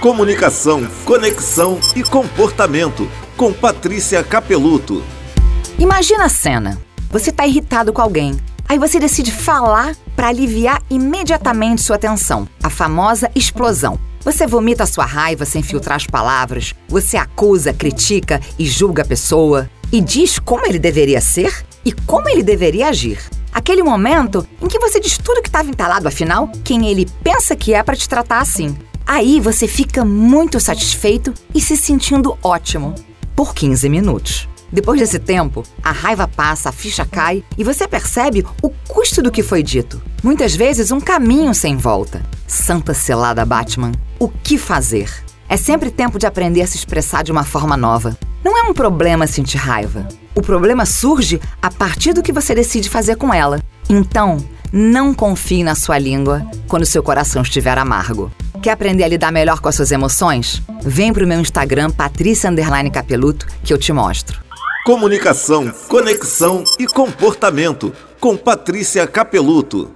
Comunicação, conexão e comportamento com Patrícia Capeluto. Imagina a cena. Você está irritado com alguém. Aí você decide falar para aliviar imediatamente sua tensão. A famosa explosão. Você vomita a sua raiva sem filtrar as palavras. Você acusa, critica e julga a pessoa. E diz como ele deveria ser e como ele deveria agir. Aquele momento em que você diz tudo que estava entalado, afinal, quem ele pensa que é para te tratar assim. Aí você fica muito satisfeito e se sentindo ótimo por 15 minutos. Depois desse tempo, a raiva passa, a ficha cai e você percebe o custo do que foi dito. Muitas vezes, um caminho sem volta. Santa selada Batman, o que fazer? É sempre tempo de aprender a se expressar de uma forma nova. Não é um problema sentir raiva. O problema surge a partir do que você decide fazer com ela. Então, não confie na sua língua quando seu coração estiver amargo. Quer aprender a lidar melhor com as suas emoções? Vem pro meu Instagram, Patrícia Capeluto, que eu te mostro. Comunicação, conexão e comportamento com Patrícia Capeluto.